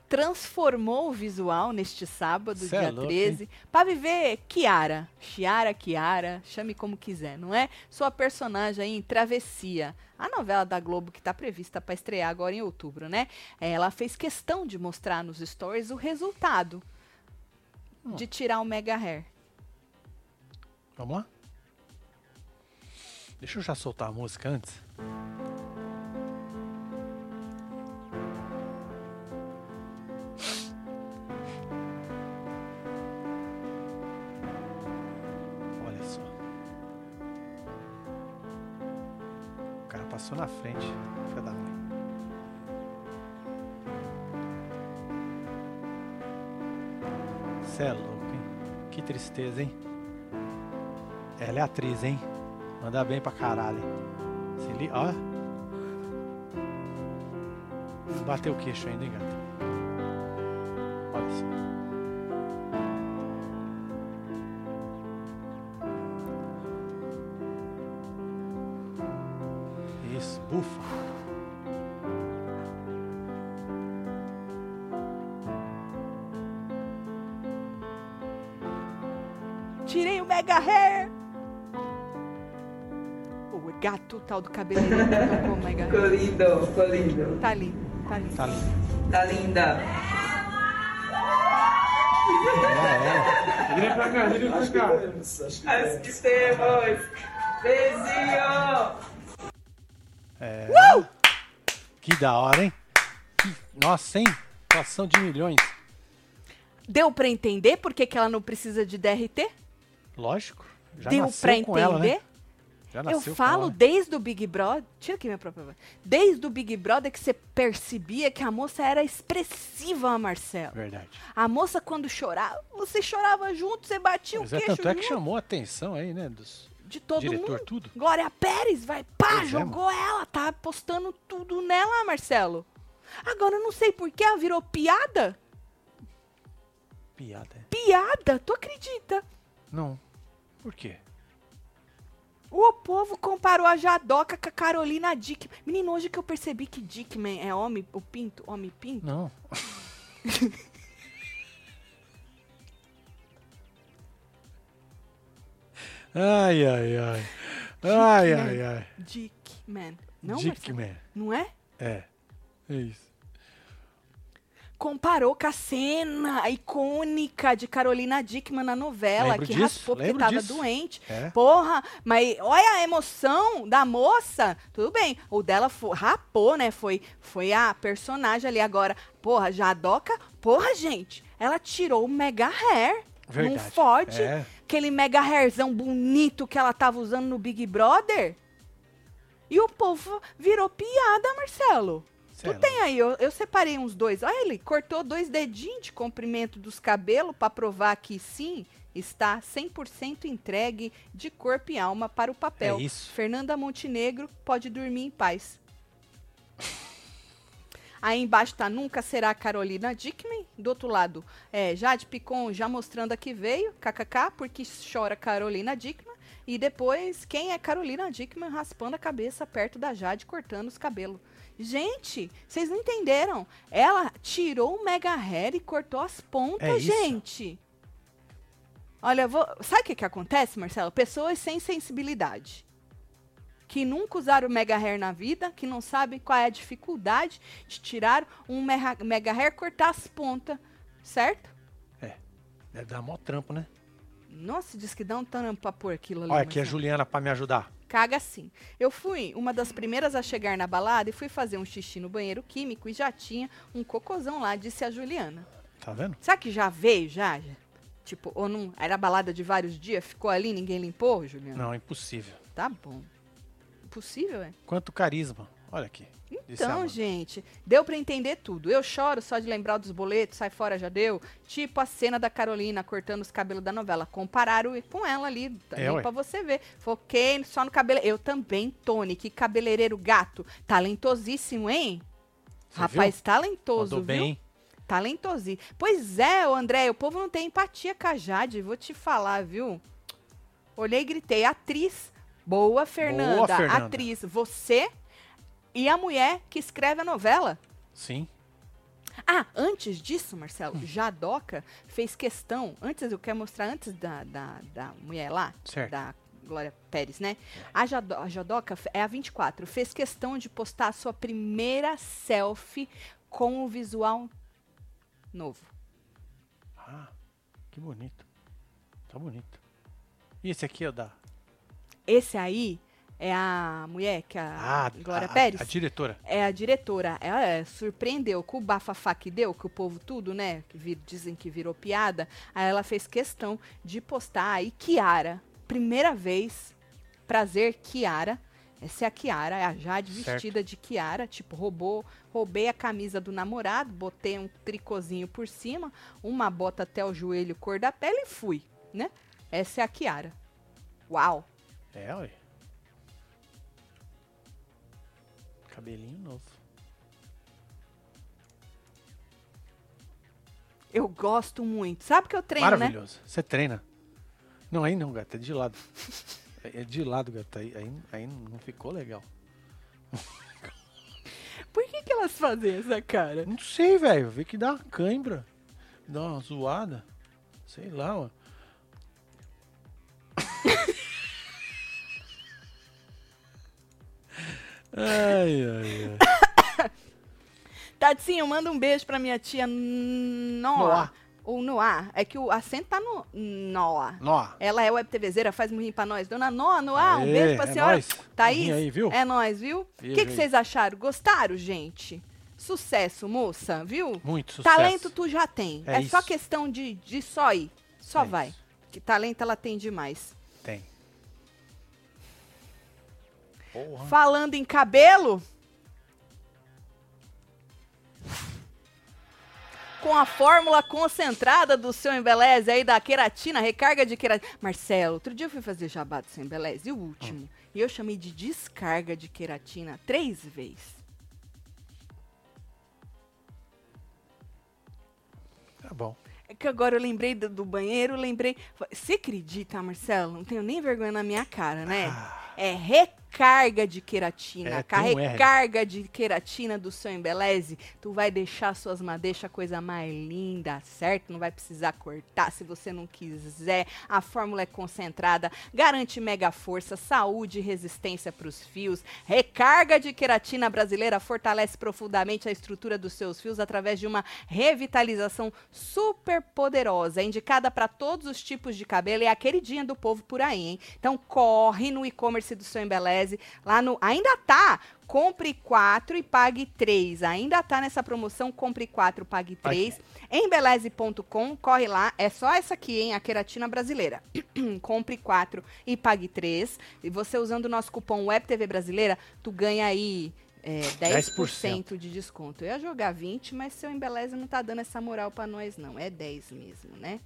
transformou o visual neste sábado, Cê é dia louco, 13, pra viver Kiara. Chiara, Kiara, chame como quiser, não é? Sua personagem aí em Travessia, a novela da Globo que tá prevista pra estrear agora em outubro, né? Ela fez questão de mostrar nos stories o resultado Hum. de tirar o mega hair. Vamos lá? Deixa eu já soltar a música antes. Passou na frente. Filha da mãe. É louco, hein? Que tristeza, hein? Ela é atriz, hein? Manda bem pra caralho. Se li... Ó. Bateu o queixo ainda, hein, gata? Tal do cabeleireiro que arrancou o mega hair. Ficou lindo, ficou lindo. Tá ali, tá ali. Tá ali. Tá linda. Já era. Vira pra cá, vira pra cá. Assistemos. Beijinho. É. Que da hora, hein? Que- Nossa, hein? Situação de milhões. Deu pra entender por que, que ela não precisa de DRT? Lógico. Já Deu nasceu pra com entender? ela, né? Eu falo ela. desde o Big Brother. Tira aqui minha própria voz. Desde o Big Brother que você percebia que a moça era expressiva, Marcelo. Verdade. A moça, quando chorava, você chorava junto, você batia Mas o é, queixo tanto é que junto chamou a atenção aí, né? Dos de todo diretor, mundo. tudo. Glória Pérez, vai, pá, Pois é, jogou ela, tá postando tudo nela, Marcelo. Agora eu não sei por que ela virou piada. Piada. é. Piada, tu acredita? Não. Por quê? O povo comparou a Jadoca com a Carolina Dick. Menino, hoje que eu percebi que Dickman é homem, o pinto, homem pinto. Não. ai, ai, ai. Ai, ai, ai. Dickman. Não? Dickman. Não é? É. É isso. Comparou com a cena icônica de Carolina Dickman na novela, Lembro que disso, raspou porque lembro tava disso. doente. É. Porra, mas olha a emoção da moça. Tudo bem, o dela foi, rapou, né? Foi, foi a personagem ali agora. Porra, Jadoca, porra, gente, ela tirou o mega hair. Num Verdade. Ford, É. aquele mega hairzão bonito que ela tava usando no Big Brother. E o povo virou piada, Marcelo. Tu tem aí, eu, eu separei uns dois. Olha ele, cortou dois dedinhos de comprimento dos cabelos pra provar que sim, está 100% entregue de corpo e alma para o papel. É isso. Fernanda Montenegro pode dormir em paz. Aí embaixo tá Nunca Será Carolina Dickman. Do outro lado, é, Jade Picon já mostrando a que veio, kkk, porque chora Carolina Dickman. E depois, quem é Carolina Dickman raspando a cabeça perto da Jade, cortando os cabelos. Gente, vocês não entenderam. Ela tirou o mega hair e cortou as pontas, É gente. Olha, vou... sabe o que, que acontece, Marcelo? Pessoas sem sensibilidade. Que nunca usaram mega hair na vida, que não sabem qual é a dificuldade de tirar um mega, hair, cortar as pontas, certo? Deve dar mó trampo, né? Nossa, diz que dá um trampo pra pôr aquilo ali. Olha aqui a Marcelo. Juliana pra me ajudar. Caga sim. Eu fui uma das primeiras a chegar na balada e fui fazer um xixi no banheiro químico e já tinha um cocôzão lá, disse a Juliana. Tá vendo? Será que já veio, já? já? Tipo, ou não? Era balada de vários dias, ficou ali, ninguém limpou, Juliana? Não, impossível. Tá bom. Impossível, é? Quanto carisma. Olha aqui. Disse a Então, Amanda. gente, deu pra entender tudo. Eu choro só de lembrar dos boletos, sai fora já deu. Tipo a cena da Carolina cortando os cabelos da novela. Compararam com ela ali, também É, pra você ver. Foquei só no cabelo. Eu também, Tony, que cabeleireiro gato. Talentosíssimo, hein? Você Rapaz, viu? talentoso, Mandou viu? bem. Talentosíssimo. Pois é, André, o povo não tem empatia com a Jade, vou te falar, viu? Olhei e gritei, atriz. Boa, Fernanda. Fernanda. Atriz, você e a mulher que escreve a novela. Sim. Ah, antes disso, Marcelo, Hum. Jadoca fez questão, antes, eu quero mostrar antes da, da, da mulher lá, Certo. da Glória Pérez, né? A, Jado, a Jadoca é a 24, fez questão de postar a sua primeira selfie com o visual novo. Ah, que bonito. Tá bonito. E esse aqui é o da. Esse aí é a mulher que a Ah, Glória a, Pérez A, diretora. é a diretora. Ela é, surpreendeu com o bafafá que deu, que o povo tudo, né? Que dizem que virou piada. Aí ela fez questão de postar aí Kiara. Primeira vez. Prazer, Kiara. Essa é a Kiara, é a Jade Certo. vestida de Kiara. Tipo, roubou, roubei a camisa do namorado, botei um tricôzinho por cima, uma bota até o joelho, cor da pele e fui, né? Essa é a Kiara. Uau! É, ué. Cabelinho novo. Eu gosto muito. Sabe que eu treino, né? Maravilhoso. Você treina. Não, aí não, gata. É de lado. É de lado, gata. Aí, aí, aí não ficou legal. Por que, que elas fazem essa cara? Não sei, velho. Vê que dá uma cãibra. Dá uma zoada. Sei lá, ó. Ai, ai, ai. Tadinho, manda um beijo pra minha tia Noa. Noa. Ou Noa. É que o acento tá no Noa. Nó. Ela é web TVzeira, faz murrinho pra nós. Dona Noa, Noa, um beijo pra é senhora. nóis. Thaís, aí, viu? é nóis, viu? O que, que vocês acharam? Gostaram, gente? Sucesso, moça, viu? Muito sucesso. Talento tu já tem. É, É só questão de, de só ir. Só É vai. isso. Que talento ela tem demais. Porra. Falando em cabelo. Com a fórmula concentrada do seu embeleze aí da queratina, recarga de queratina. Marcelo, outro dia eu fui fazer jabá do seu embeleze, e o último. Hum. E eu chamei de descarga de queratina três vezes. Tá bom. É que agora eu lembrei do, do banheiro, lembrei. Você acredita, Marcelo? Não tenho nem vergonha na minha cara, né? Ah, É recarga de queratina. É, Com recarga de queratina do seu embeleze, tu vai deixar suas madeixas a coisa mais linda, certo? Não vai precisar cortar se você não quiser. A fórmula é concentrada, garante mega força, saúde e resistência para os fios. Recarga de queratina brasileira fortalece profundamente a estrutura dos seus fios através de uma revitalização super poderosa, indicada para todos os tipos de cabelo. É a queridinha do povo por aí, hein? Então corre no e-commerce do seu Embeleze, lá no ainda tá Compre 4 e pague 3. Ainda tá nessa promoção Compre 4, pague 3. Embeleze.com, corre lá. É só essa aqui, hein? A queratina brasileira. Compre 4 e pague 3. E você usando o nosso cupom WebTV Brasileira, tu ganha aí É, 10%, de desconto. Eu ia jogar 20, mas seu Embeleze não tá dando essa moral pra nós, não. É 10 mesmo, né?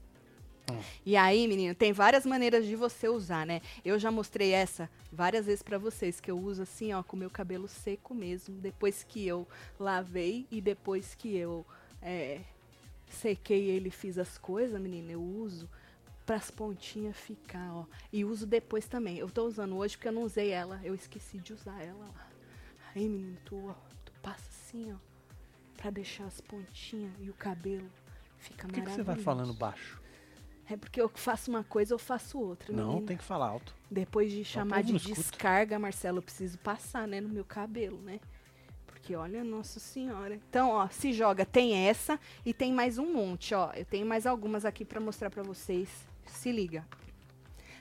E aí, menino, tem várias maneiras de você usar, né? Eu já mostrei essa várias vezes pra vocês, que eu uso assim, ó, com o meu cabelo seco mesmo. Depois que eu lavei e depois que eu é, sequei ele e fiz as coisas, menina, eu uso pras pontinhas ficar, ó. E uso depois também. Eu tô usando hoje porque eu não usei ela. Eu esqueci de usar ela lá. Aí, menino, tu, ó, tu passa assim, ó, pra deixar as pontinhas e o cabelo fica Por que, que você vai falando baixo? É porque eu faço uma coisa, eu faço outra. Não, menina. tem que falar alto. Depois de chamar de descarga, Marcelo, eu preciso passar, né, no meu cabelo, né? Porque olha, nossa senhora. Então, ó, se joga, tem essa e tem mais um monte, ó. Eu tenho mais algumas aqui pra mostrar pra vocês. Se liga.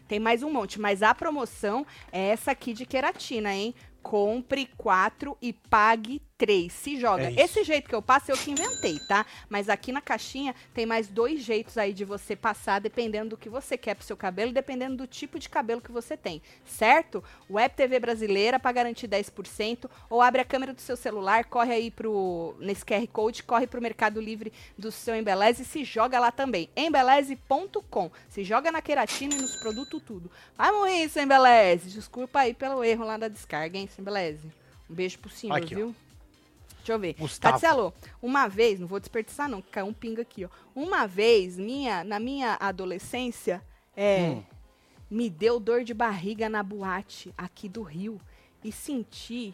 Tem mais um monte, mas a promoção é essa aqui de queratina, hein? Compre quatro e pague três. Se joga. É. Esse jeito que eu passo eu que inventei, tá? Mas aqui na caixinha tem mais dois jeitos aí de você passar, dependendo do que você quer pro seu cabelo e dependendo do tipo de cabelo que você tem, certo? Web TV brasileira para garantir 10%, ou abre a câmera do seu celular, corre aí pro nesse QR Code, corre pro Mercado Livre do seu Embeleze e se joga lá também. Embeleze.com. Se joga na queratina e nos produtos tudo. Vai morrer, seu Embeleze. Desculpa aí pelo erro lá da descarga, hein, seu Embeleze. Um beijo pro senhor, Aqui, ó. Deixa eu ver. Gustavo. Tatselo, uma vez, não vou desperdiçar não, caiu um pinga aqui, ó. Uma vez, minha, na minha adolescência, é, Hum. me deu dor de barriga na boate aqui do Rio e senti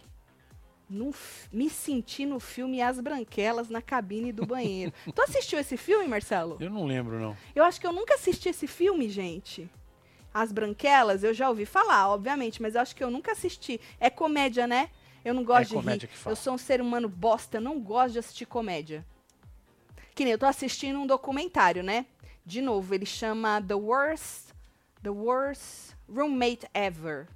no me senti no filme As Branquelas na cabine do banheiro. tu assistiu esse filme, Marcelo? Eu não lembro, não. Eu acho que eu nunca assisti esse filme, gente. As Branquelas, eu já ouvi falar, obviamente, mas eu acho que eu nunca assisti. É comédia, né? Eu não gosto É de rir. Eu sou um ser humano bosta, eu não gosto de assistir comédia. Que nem eu tô assistindo um documentário, né? De novo, ele chama The Worst, The Worst Roommate Ever.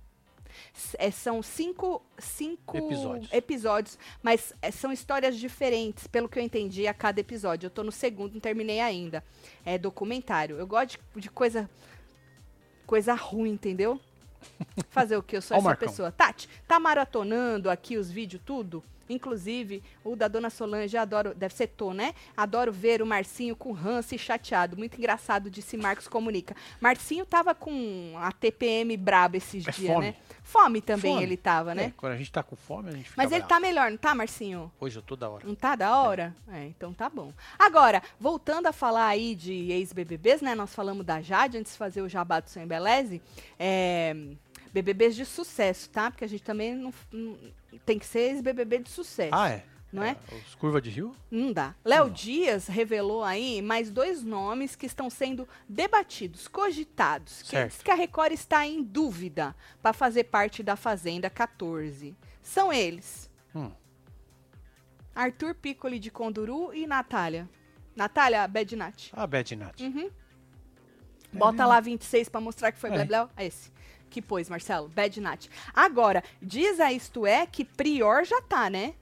É, são cinco, cinco Episódios. episódios, mas é, são histórias diferentes, pelo que eu entendi, a cada episódio. Eu tô no segundo, não terminei ainda. É documentário. Eu gosto de, de coisa coisa ruim, entendeu? Fazer o que? Eu sou Ó essa Marcão. pessoa. Tati, tá maratonando aqui os vídeos tudo? Inclusive, o da Dona Solange, adoro, deve ser Tô, né? Adoro ver o Marcinho com ranço e chateado. Muito engraçado, disse Marcos Comunica. Marcinho tava com a TPM braba esses É dias, fome. né? Fome também Fome. ele tava, né? É, quando a gente tá com fome, a gente fica Mas ele bravo. tá melhor, não tá, Marcinho? Hoje eu tô da hora. Não tá da hora? É, então tá bom. Agora, voltando a falar aí de ex-BBBs, né? Nós falamos da Jade antes de fazer o jabá do seu Embeleze. É, BBBs de sucesso, tá? Porque a gente também não- tem que ser ex-BBB de sucesso. Ah, é? Não é? Os Curva de Rio? Não dá. Léo Dias revelou aí mais dois nomes que estão sendo debatidos, cogitados, que, Certo. diz que a Record está em dúvida para fazer parte da Fazenda 14. São eles: Hum. Arthur Piccoli de Conduru e Natália. Natália Bednat. Ah, Bad Nat. Uhum. Bota lá 26 para mostrar que foi É. Blebleu. É esse. Que pôs, Marcelo. Bednat. Agora, diz a isto é que Prior já tá, né?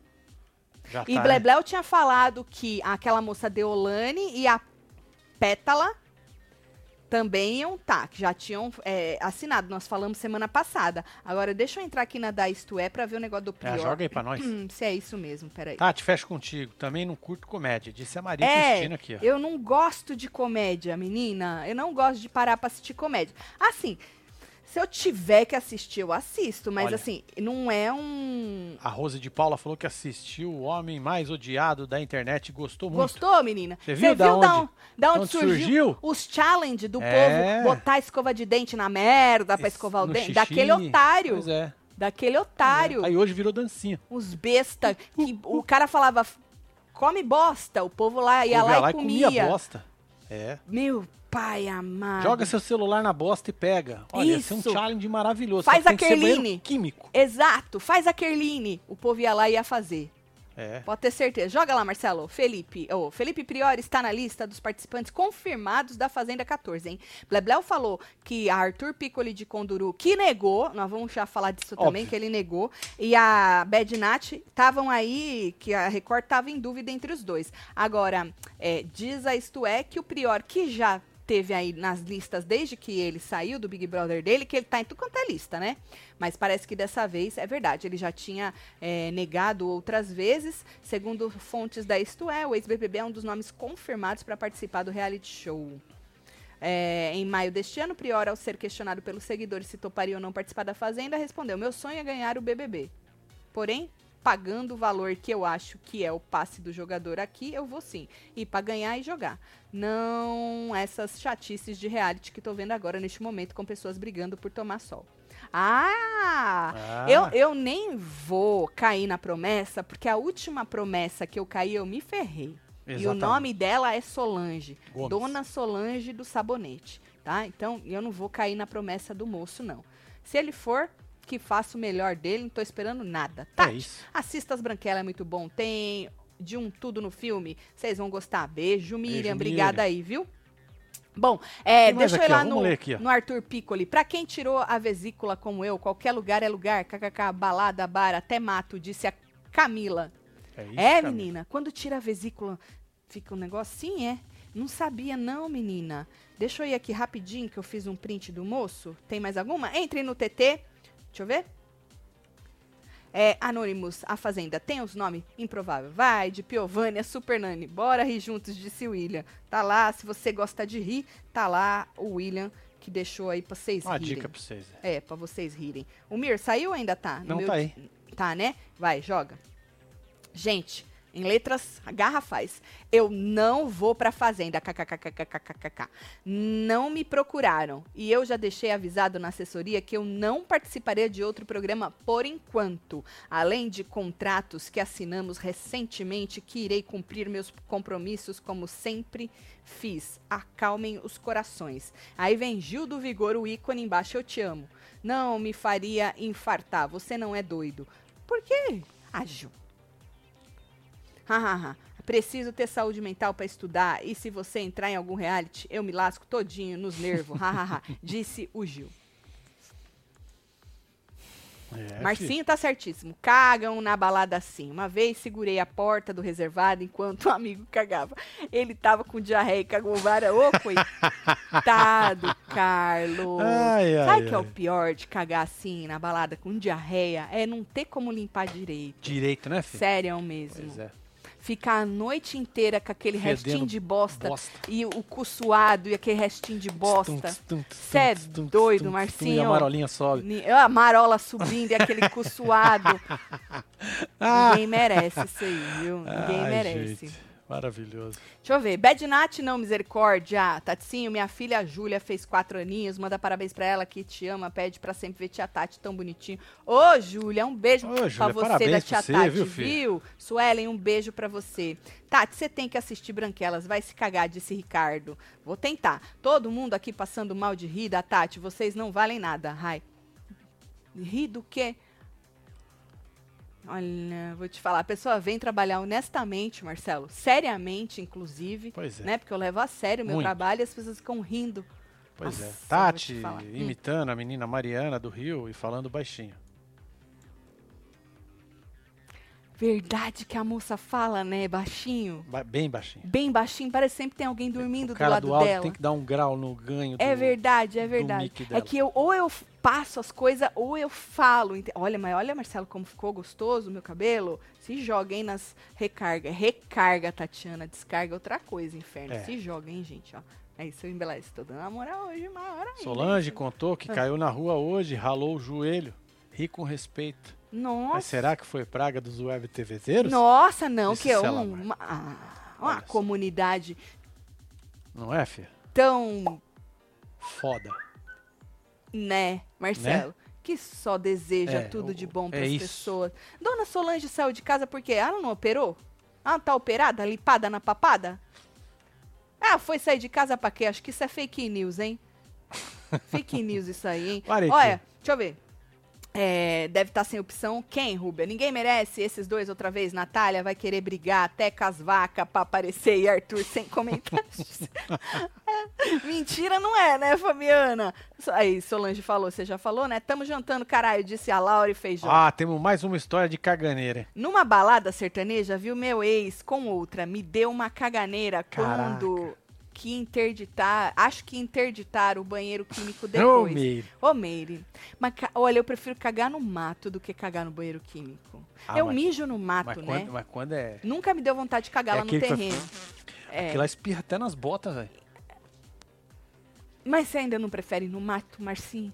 Já E tá, né? Blebleu tinha falado que aquela moça Deolane e a Pétala também iam tá, que já tinham é, assinado. Nós falamos semana passada. Agora, deixa eu entrar aqui na da Isto É pra ver o negócio do É, Prior. joga aí pra nós. Hum, se é isso mesmo, peraí. Tati, fecha contigo. Também não curto comédia. Disse a Maria É, Cristina aqui, ó. eu não gosto de comédia, menina. Eu não gosto de parar pra assistir comédia. Assim, se eu tiver que assistir, eu assisto. Mas Olha. assim, não é um... A Rose de Paula falou que assistiu o homem mais odiado da internet e gostou muito. Gostou, menina? Você viu da da onde? on- da onde Onde surgiu, surgiu? os challenge do É. povo botar a escova de dente na merda pra Esse- escovar o dente? xixi. Daquele otário. Pois é. Daquele otário. Aí hoje virou dancinha. Os besta. Que o cara falava, come bosta. O povo lá ia lá, ia lá e comia. bosta. É. Meu pai amado. Joga seu celular na bosta e pega. Olha, esse é um Isso. challenge maravilhoso. Faz Só tem que ser aquele banheiro line. químico. Exato. Faz a Kerline. O povo ia lá e ia fazer. É. Pode ter certeza. Joga lá, Marcelo. Felipe. Oh, Felipe Priori está na lista dos participantes confirmados da Fazenda 14, hein? Blebleu falou que a Arthur Piccoli de Conduru, que negou, nós vamos já falar disso também, Óbvio. que ele negou, e a Bad Nat estavam aí, que a Record estava em dúvida entre os dois. Agora, é, diz a isto é que o Prior, que já teve aí nas listas desde que ele saiu do Big Brother dele, que ele tá em tudo quanto é lista, né? Mas parece que dessa vez é verdade. Ele já tinha é, negado outras vezes. Segundo fontes da Isto É, o ex-BBB é um dos nomes confirmados para participar do reality show. É, em maio deste ano, Prior, ao ser questionado pelos seguidores se toparia ou não participar da Fazenda, respondeu: Meu sonho é ganhar o BBB. Porém, pagando o valor que eu acho que é o passe do jogador aqui, eu vou sim. E para ganhar e jogar. Não essas chatices de reality que tô vendo agora neste momento com pessoas brigando por tomar sol. Ah! Ah. Eu, eu nem vou cair na promessa, porque a última promessa que eu caí, eu me ferrei. E o Exatamente. nome dela é Solange. Gomes. Dona Solange do Sabonete, tá? Então, eu não vou cair na promessa do moço, não. Se ele for, que faça o melhor dele, não tô esperando nada. Tá? É isso. Assista as Branquelas, é muito bom. Tem de um tudo no filme. Vocês vão gostar. Beijo, Miriam. Miriam. Obrigada aí, viu? Bom, é, deixa eu ir ó. lá no, aqui, no Arthur Piccoli. Pra quem tirou a vesícula como eu, qualquer lugar é lugar. KKK, balada, bar, até mato, disse a Camila. É, isso, É, Camila. menina, quando tira a vesícula, fica um negócio assim, é? Não sabia não, menina. Deixa eu ir aqui rapidinho que eu fiz um print do moço. Tem mais alguma? Entre no TT. Deixa eu ver. É, Anonymous, a Fazenda, tem os nomes improvável. Vai, de Piovânia, Super Nani. Bora rir juntos, disse o William. Tá lá, se você gosta de rir, tá lá o William que deixou aí pra vocês Uma rirem. dica pra vocês. É, pra vocês rirem. O Mir saiu ou ainda tá? No Não, meu tá aí. Tá, né? Vai, joga. Gente, em letras garrafais. Eu não vou pra fazenda. KKKKKKK. Não me procuraram. E eu já deixei avisado na assessoria que eu não participaria de outro programa por enquanto. Além de contratos que assinamos recentemente, que irei cumprir meus compromissos como sempre fiz. Acalmem os corações. Aí vem Gil do Vigor, o ícone embaixo. Eu te amo. Não me faria infartar. Você não é doido. Por quê? Ah, Ágil. Hahaha. Preciso ter saúde mental para estudar e se você entrar em algum reality, eu me lasco todinho nos nervos. Hahaha. Disse o Gil. É, Marcinho tá certíssimo. Cagam na balada assim. Uma vez segurei a porta do reservado enquanto o amigo cagava. Ele tava com diarreia e cagou vara. Ô, coitado, Carlos. Ai, ai, Sabe o que é o pior de cagar assim na balada com diarreia? É não ter como limpar direito. Direito, né, filho? Sério mesmo. Pois é. Ficar a noite inteira com aquele Fedendo restinho de bosta, bosta. e o cu suado e aquele restinho de bosta. Tum, tum, Cê é doido, Marcinho. E a marolinha sobe. A marola subindo e aquele cu suado. Ah! Ninguém merece isso aí, viu? Ninguém Ai, merece. gente, Maravilhoso. Deixa eu ver. Bad Nat, não, misericórdia. Taticinho, minha filha Júlia fez quatro aninhos. Manda parabéns pra ela que te ama. Pede pra sempre ver tia Tati tão bonitinho. Ô, Júlia, um beijo Ô, pra você da tia você, Tati, viu, viu? Suelen, um beijo pra você. Tati, você tem que assistir Branquelas. Vai se cagar, disse Ricardo. Vou tentar. Todo mundo aqui passando mal de rir da Tati. Vocês não valem nada. Ai. Rir do quê? Olha, vou te falar, a pessoa vem trabalhar honestamente, Marcelo, seriamente, inclusive, Pois é. né? Porque eu levo a sério o meu Muito. trabalho e as pessoas ficam rindo. Pois é. Nossa, Tati te falar. Hum. imitando a menina Mariana do Rio e falando baixinho. Verdade que a moça fala, né, baixinho? Ba- bem baixinho. Bem baixinho, parece sempre tem alguém dormindo do cara lado do áudio dela. tem que dar um grau no ganho É do- verdade, é verdade. É que eu ou eu passo as coisas ou eu falo. Olha, mas olha, Marcelo, como ficou gostoso o meu cabelo. Se joga, hein, nas recarga. Recarga, Tatiana. Descarga é outra coisa, inferno. É. Se joga, hein, gente, ó. É isso, eu embeleze. Tô dando uma moral hoje, uma hora ainda. Solange hein? contou que caiu na rua hoje, ralou o joelho. Ri com respeito. Nossa. Mas será que foi praga dos web TVzeiros? Nossa, não, Disse que é um- uma, ah, uma Olha só. comunidade Não é, filha? tão, Foda. né, Marcelo, que só deseja É, tudo o- de bom é para as isso. pessoas. Dona Solange saiu de casa porque ela não operou? Ela não tá operada, limpada na papada? Ah, foi sair de casa pra quê? Acho que isso é fake news, hein? fake news isso aí, hein? Parei Olha, aqui. deixa eu ver. É, deve estar sem opção. Quem, Rubia? Ninguém merece esses dois outra vez. Natália vai querer brigar até com as vacas pra aparecer e Arthur sem comentários. Mentira não é, né, Fabiana? Aí, Solange falou, você já falou, né? Tamo jantando, caralho, disse a Laura e Feijão. Ah, temos mais uma história de caganeira. Numa balada sertaneja, viu meu ex com outra. Me deu uma caganeira Caraca. quando que interditar, acho que interditar o banheiro químico Ô, depois. Meire. Ô, Meire. Mas, olha, eu prefiro cagar no mato do que cagar no banheiro químico. Ah, eu mas- mijo no mato, Mas né? quando, mas quando é. Nunca me deu vontade de cagar É lá no aquele que terreno. É. Aquilo espirra até nas botas, velho. Mas você ainda não prefere no mato, Marcinho?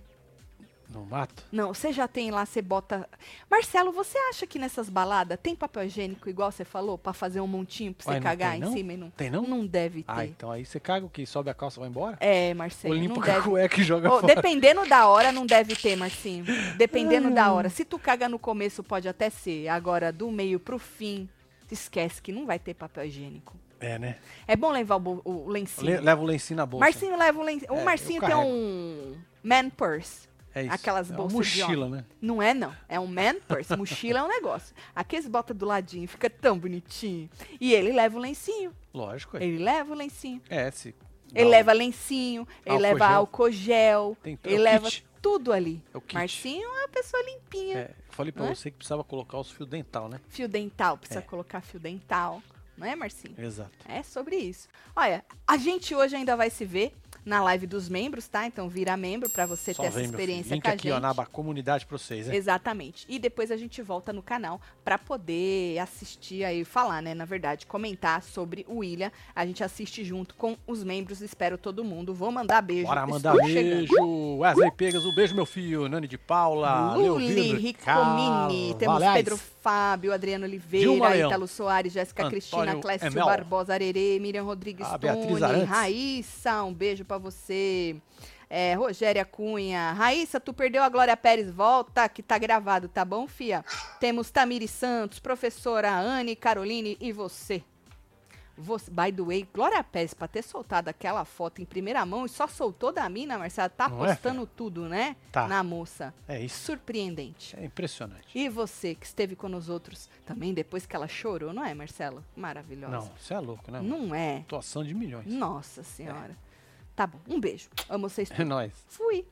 No mato. Não, você já tem lá, você bota. Marcelo, você acha que nessas baladas tem papel higiênico, igual você falou, pra fazer um montinho pra você Ué, cagar tem, em não? cima e não? Tem não? Não deve ter. Ah, então aí você caga o que? Sobe a calça e vai embora? É, Ou Marcelo, limpa não com a deve. cueca e joga Ô, fora? dependendo da hora, não deve ter, Marcinho. Dependendo da hora. Se tu caga no começo, pode até ser. Agora, do meio pro fim, esquece que não vai ter papel higiênico. É, né? É bom levar o, o lencinho. Le- leva o lencinho na bolsa. Marcinho leva o lencinho. É, o Marcinho tem um man purse. É isso. aquelas é bolsas de mochila, né? Não é, não. É um man purse. Mochila é um negócio. Aqueles bota do ladinho, fica tão bonitinho. E ele leva o lencinho. Lógico. É, Ele leva o lencinho. é se... Ele leva lencinho, ele leva álcool gel, Tem- é ele leva tudo ali. É o kit. Marcinho é uma pessoa limpinha. É, falei pra Não é? você que precisava colocar os fios dental, né? Fio dental, precisa É. colocar fio dental. Não é, Marcinho? Exato. É sobre isso. Olha, a gente hoje ainda vai se ver na live dos membros, tá? Então vira membro pra você Só ter essa vem, filho. experiência Link com a aqui, gente. ó, na aba comunidade pra vocês, né? Exatamente. E depois a gente volta no canal pra poder assistir aí, falar, né? Na verdade, comentar sobre o William. A gente assiste junto com os membros. Espero todo mundo. Vou mandar beijo. Bora mandar Estou chegando. beijo. Wesley Pegas, um beijo, meu filho. Nani de Paula. Luli, Leovir Ricomini, temos Carvalhais. Pedro Fábio, Adriano Oliveira. Ítalo Soares, Jéssica Cristina, Clécio Emel. Barbosa, Arerê, Miriam Rodrigues Ah, Tune. Raíssa, um beijo pra você. É, Rogéria Cunha. Raíssa, tu perdeu a Glória Pérez, volta, que tá gravado, tá bom, fia? Temos Tamiri Santos, professora Anne, Caroline e você. Você, by the way, Glória Pérez, pra ter soltado aquela foto em primeira mão e só soltou da mina, Marcela, tá Não é, postando tudo, né? Tá. Na moça. É isso. Surpreendente. É impressionante. E você que esteve com os outros também depois que ela chorou, não é, Marcelo? Maravilhosa. Não, você é louco, né? Não é. Atuação de milhões. Nossa senhora. Tá bom. Um beijo. Amo vocês. É nóis. Fui.